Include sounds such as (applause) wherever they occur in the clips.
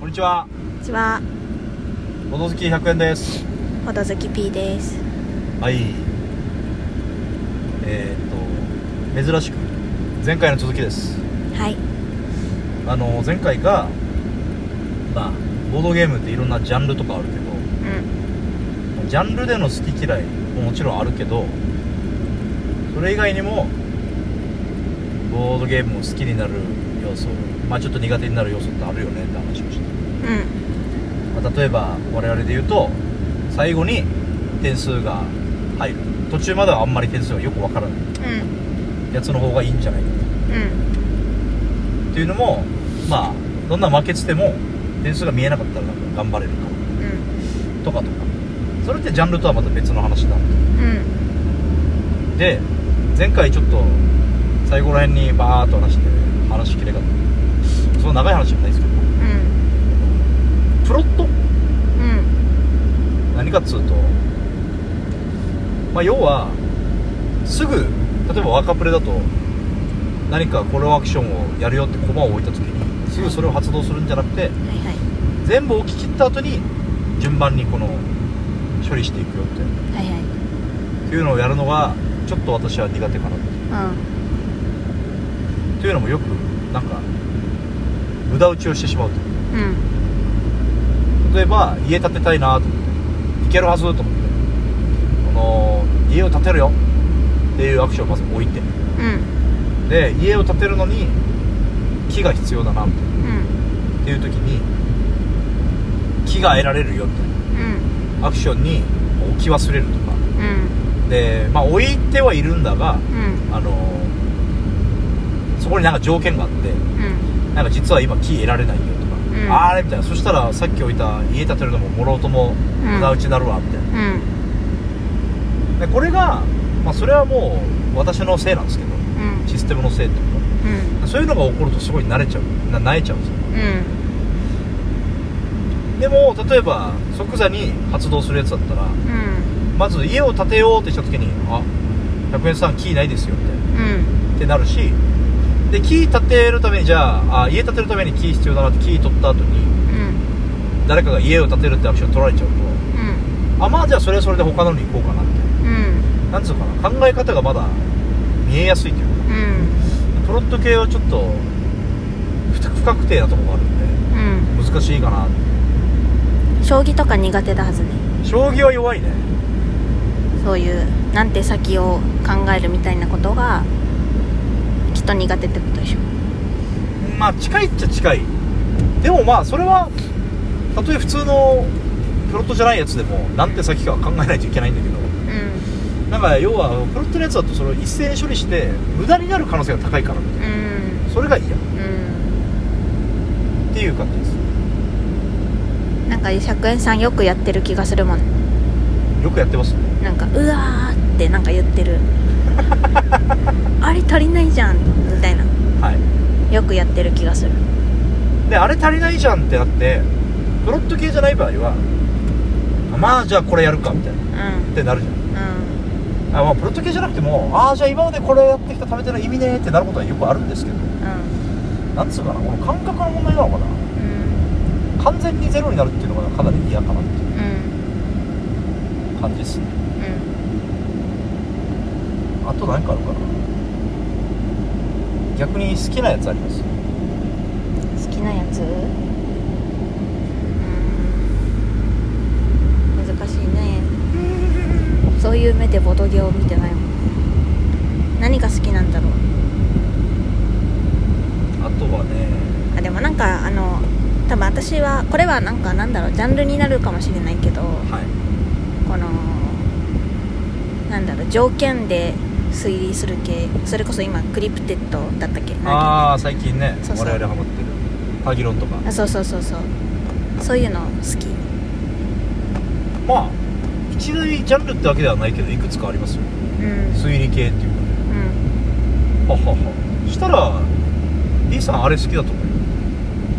こんにちはこんにちは、ほどずき100円ですほどずき P です。はいえー、っと珍しく前回の続きですはい。あの前回がまあボードゲームっていろんなジャンルとかあるけどうん。ジャンルでの好き嫌いももちろんあるけどそれ以外にもボードゲームを好きになる要素まあちょっと苦手になる要素ってあるよねって話をして、うん。まあ、例えば我々で言うと最後に点数が入る途中まではあんまり点数がよくわからないうん。やつの方がいいんじゃないかうん。っていうのもまあどんな負けてても点数が見えなかったらなんか頑張れるかうん。らとかとかそれってジャンルとはまた別の話なんうん。で前回ちょっと最後ら辺にバーっと話して話しきれなかったその長い話じゃないですけどうん。プロット？うん。何かっつうとまあ要はすぐ例えばワーカープレだと何かコロアクションをやるよってコマを置いた時にすぐそれを発動するんじゃなくてはいはい。全部置き切った後に順番にこの処理していくよってはいはい。っていうのをやるのがちょっと私は苦手かなってうん。というのもよくなんか無駄打ちをしてしまうとうん。例えば家建てたいなと思っていけるはずと思ってこの家を建てるよっていうアクションをまず置いてうん。で家を建てるのに木が必要だなみたいなうん。っていう時に木が得られるよみたいうん。なアクションに置き忘れるとかうん。でまあ置いてはいるんだがうん。あのそこになんか条件があってうん。なんか実は今木得られないようんあれみたいなそしたらさっき置いた家建てるのももろうとも無駄打ちになるわみたいな、うん。でこれが、まあ、それはもう私のせいなんですけどうん。システムのせいっていううん。かそういうのが起こるとすごい慣れちゃうな慣れちゃうんですようん。でも例えば即座に発動するやつだったらうん。まず家を建てようってした時に「あ100円さんキーないですよ」みたいなうん。ってなるしでキー建てるためにじゃああ家建てるためにキー必要だなってキー取った後にうん。誰かが家を建てるってアクション取られちゃうとうん。あまあじゃあそれはそれで他のに行こうかなってうん。なんつうかな考え方がまだ見えやすいというかうん。プロット系はちょっと不不確定なところがあるんうん。で難しいかな将棋とか苦手だはずね。将棋は弱いねそういうなんて先を考えるみたいなことがきっと苦手ってことでしょ？まあ近いっちゃ近い。でもまあそれはたとえ普通のプロットじゃないやつでもなんて先かは考えないといけないんだけど。うん。なんか要はプロットのやつだとそれを一斉に処理して無駄になる可能性が高いからみたいな。うん。それが嫌。っうんていう感じです。なんか100円さんよくやってる気がするもん。よくやってます。ねなんかうわーってなんか言ってるあれ足りないじゃんみたいな。はい。よくやってる気がする。であれ足りないじゃんってなってプロット系じゃない場合はまあじゃあこれやるかみたいな。うん。ってなるじゃん。うん。あまあプロット系じゃなくてもああじゃあ今までこれやってきた食べてる意味ねーってなることはよくあるんですけど。うん。なんつうかなこの感覚の問題なのかな。うん。完全にゼロになるっていうのがかなり嫌かなってうん。いう感じですね。うんあと何かあるかな？逆に好きなやつあります？好きなやつ？うん。難しいね。そういう目でボドゲを見てないもん。何が好きなんだろう？あとはね。あでもなんかあの多分私はこれはなんかなんだろう？ジャンルになるかもしれないけどはい。このなんだろう？条件で推理する系。それこそ今クリプテッドだったっけ？ああ最近ね。そうそう。我々ハマってる。パギロンとか。あそうそうそうそう。そういうの好き。まあ一大ジャンルってわけではないけどいくつかありますよ。うん。推理系っていうかね。うん。ははは。したら B さんあれ好きだと思うよ。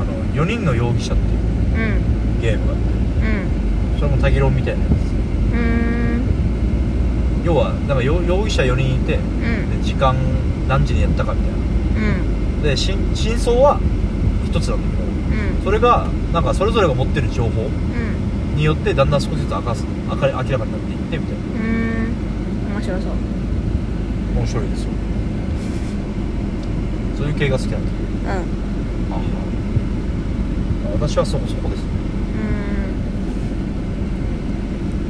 あの4人の容疑者っていううん。ゲームがあって。うん。それもタギロンみたいなやつ要はなんか容容疑者4人いてうん。で時間何時にやったかみたいな。うん。で真真相は1一つなんだけどう。ん。それがなんかそれぞれが持ってる情報うん。によってだんだん少しずつ明かす明かり明らかになっていってみたいな。うーん。面白そう。面白いですよ。そういう系が好きなんですうん。私はそこそこです。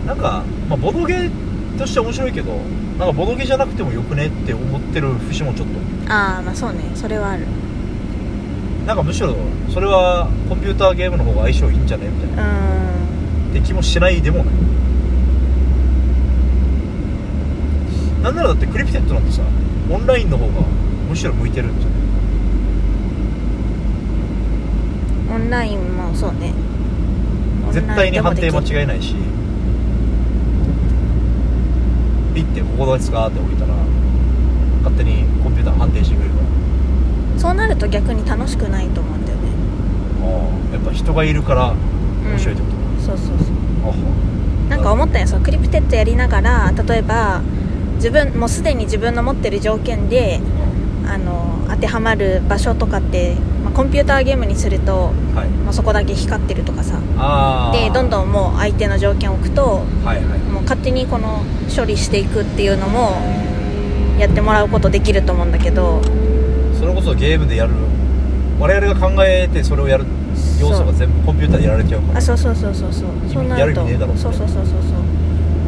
ーなんか、まあ、ボドゲとして面白いけどなんかボドゲじゃなくてもよくねって思ってる節もちょっと。んああまあそうね。それはある。なんかむしろそれはコンピューターゲームの方が相性いいんじゃねみたいうなって気もしないでもない。なんならだってクリプテッドなんてさオンラインの方がむしろ向いてるんじゃない？オンラインもそうね。絶対に判定間い違えないしピッてここですかって置いたら勝手にコンピューター判定してくれるから。そうなると逆に楽しくないと思うんだよね。ああやっぱ人がいるから面白いってこと、そうそうそう。あは。なんか思ったよそうクリプテッドやりながら例えば自分もうすでに自分の持ってる条件であの当てはまる場所とかって、まあ、コンピューターゲームにすると、はい。まあ、そこだけ光ってるとかさ。あどんんどんもう相手の条件を置くとはいはい。もう勝手にこの処理していくっていうのもやってもらうことできると思うんだけどそれこそゲームでやる。我々が考えてそれをやる。要素が全部コンピューターでやられちゃうから。あそうそうそうそうそう。そうると。る意味ねえだろって。そうそうそうそうそう。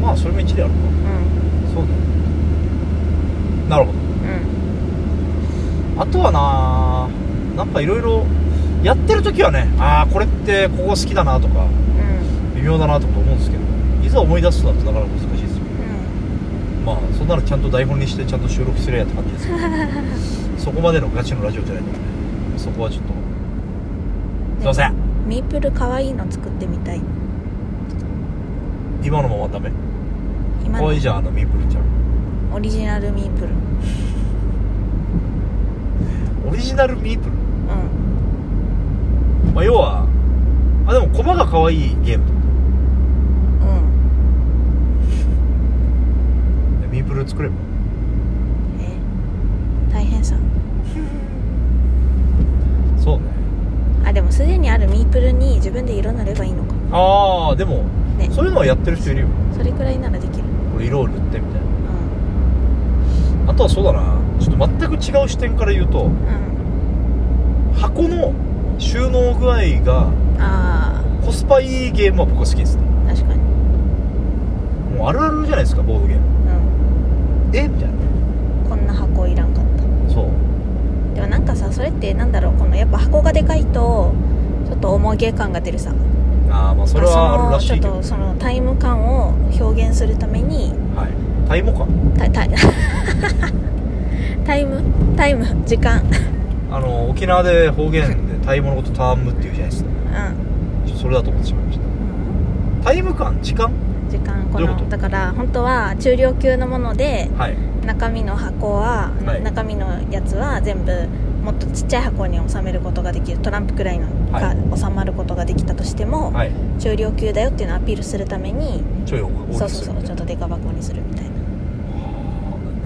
まあそれも一理あるかうん。そうだねなるほど。うん。あとはななんかいろいろやってる時はねああこれってここ好きだなとか妙だなとか思うんですけどいざ思い出すとなるとなかなか難しいですよまあそんなのちゃんと台本にしてちゃんと収録すりゃやって感じですけど (laughs) そこまでのガチのラジオじゃないので、ね、そこはちょっとすいません。うんミープル可愛いの作ってみたい。今のままダメ？今の。可愛いじゃんあのミープルちゃん。オリジナルミープル。オリジナルミープル？うん。まあ要はあでもコマが可愛いゲームう作れば。え大変さ。(laughs) そうね。あでもすでにあるミープルに自分で色塗ればいいのか。ああでも、ね。そういうのはやってる人いるよ。それくらいならできる。これ色を塗ってみたいな。うん。あとはそうだな。ちょっと全く違う視点から言うとうん。箱の収納具合があコスパいいゲームは僕は好きですね。あ確かに。もうあるあるじゃないですかボードゲーム。うんえ？みたいな。こんな箱いらんかった。そう。でもなんかさそれってなんだろうこのやっぱ箱がでかいとちょっと重げ感が出るさ。ああまあそれはあるらしいちょっとそのタイム感を表現するためにはい。タイモか？タタイ (laughs) タイム？タイム？時間？あの沖縄で方言でタイモのことタームっていうじゃないですか。うん。それだと思ってしまいました。タイム感？時間？時間このだから本当は中量級のものではい。中身の箱は、はい。中身のやつは全部もっとちっちゃい箱に収めることができる。トランプくらいのはが収まることができたとしても、はい。中量級だよっていうのをアピールするためにちょいそうそうそうちょっとデカ箱にするみたいな。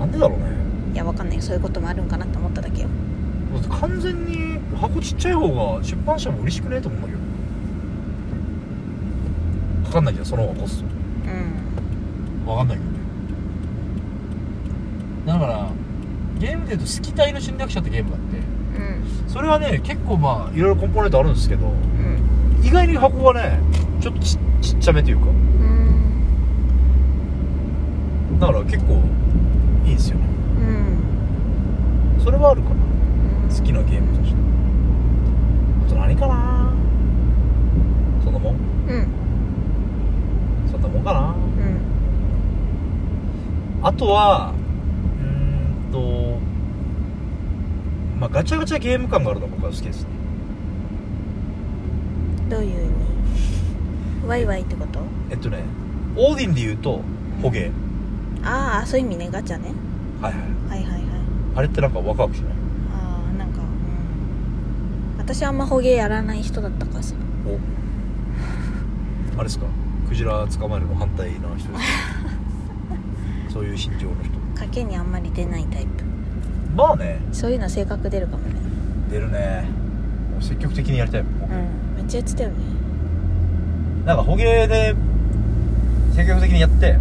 なんでだろうね。いやわかんないそういうこともあるんかなって思っただけよ。だって完全に箱ちっちゃい方が出版社も嬉しくね？えと思うんだけどかかんないじゃんその方がコスうん。トわかんないけど。ねだからゲームでいうと「スキタイの侵略者」ってゲームがあってうん。それはね結構まあいろいろコンポーネントあるんですけどうん意外に箱がねちょっとちちっちゃめというかうんだから結構いいですよね。うん。それはあるかな。うん。好きなゲームとして。あと何かな。そんなもん。うん。そんなもんかな。うんあとはうーんとまあガチャガチャゲーム感があるのが僕は好きですね。どういう意味？ワイワイってこと？えっとねオーディンで言うと捕鯨。ああそういう意味ね。ガチャね。はいはい。はいはいはい。あれってなんかワクワクしない？ああなんかうん。私あんま捕鯨やらない人だったからさ。お。あれですか？クジラ捕まえるの反対な人です。か (laughs) そういう心情の人。賭けにあんまり出ないタイプ。まあね。そういうの性格出るかもね。出るね。積極的にやりたい。もん。もううんめっちゃやってたよね。なんか捕鯨で積極的にやって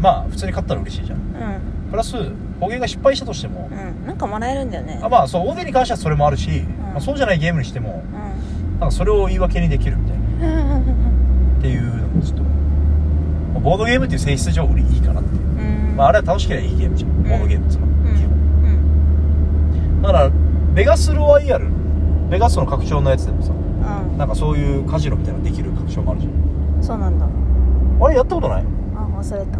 まあ普通に勝ったら嬉しいじゃん。うん。プラス捕鯨が失敗したとしても、うん。なんかもらえるんだよね。あまあそう大手に関してはそれもあるし、ん。まあ、そうじゃないゲームにしてもうん。なんかそれを言い訳にできるみたいな。(laughs) っていうボードゲームっていう性質上俺いいかなっていう、うん。まあ、あれは楽しければいいゲームじゃん、ボードゲームっつうのは。うん。基本。うんだからベガスロワイヤルベガスの拡張のやつでもさうん。なんかそういうカジノみたいなのできる拡張もあるじゃん。そうなんだ。あれやったことない？あ忘れた。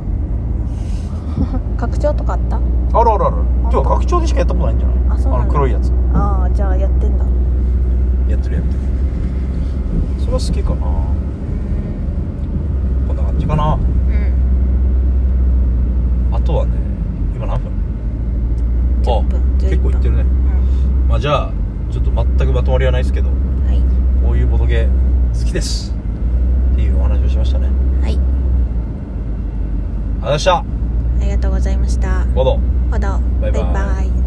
(laughs) 拡張とかあった？あるあるある。てか拡張でしかやったことないんじゃない？あそうなんだ。の黒いやつ。ああじゃあやってんだ。やってるやってる。それは好きかな。こんな感じかなうんあとはね今何分10分あ11結構いってるねうんまあじゃあちょっと全くまとまりはないですけどはい。こういうボドゲ好きです。っていうお話をしましたね。はい。ありがとうございました。ありがとうございました。バイバイ。バイバイ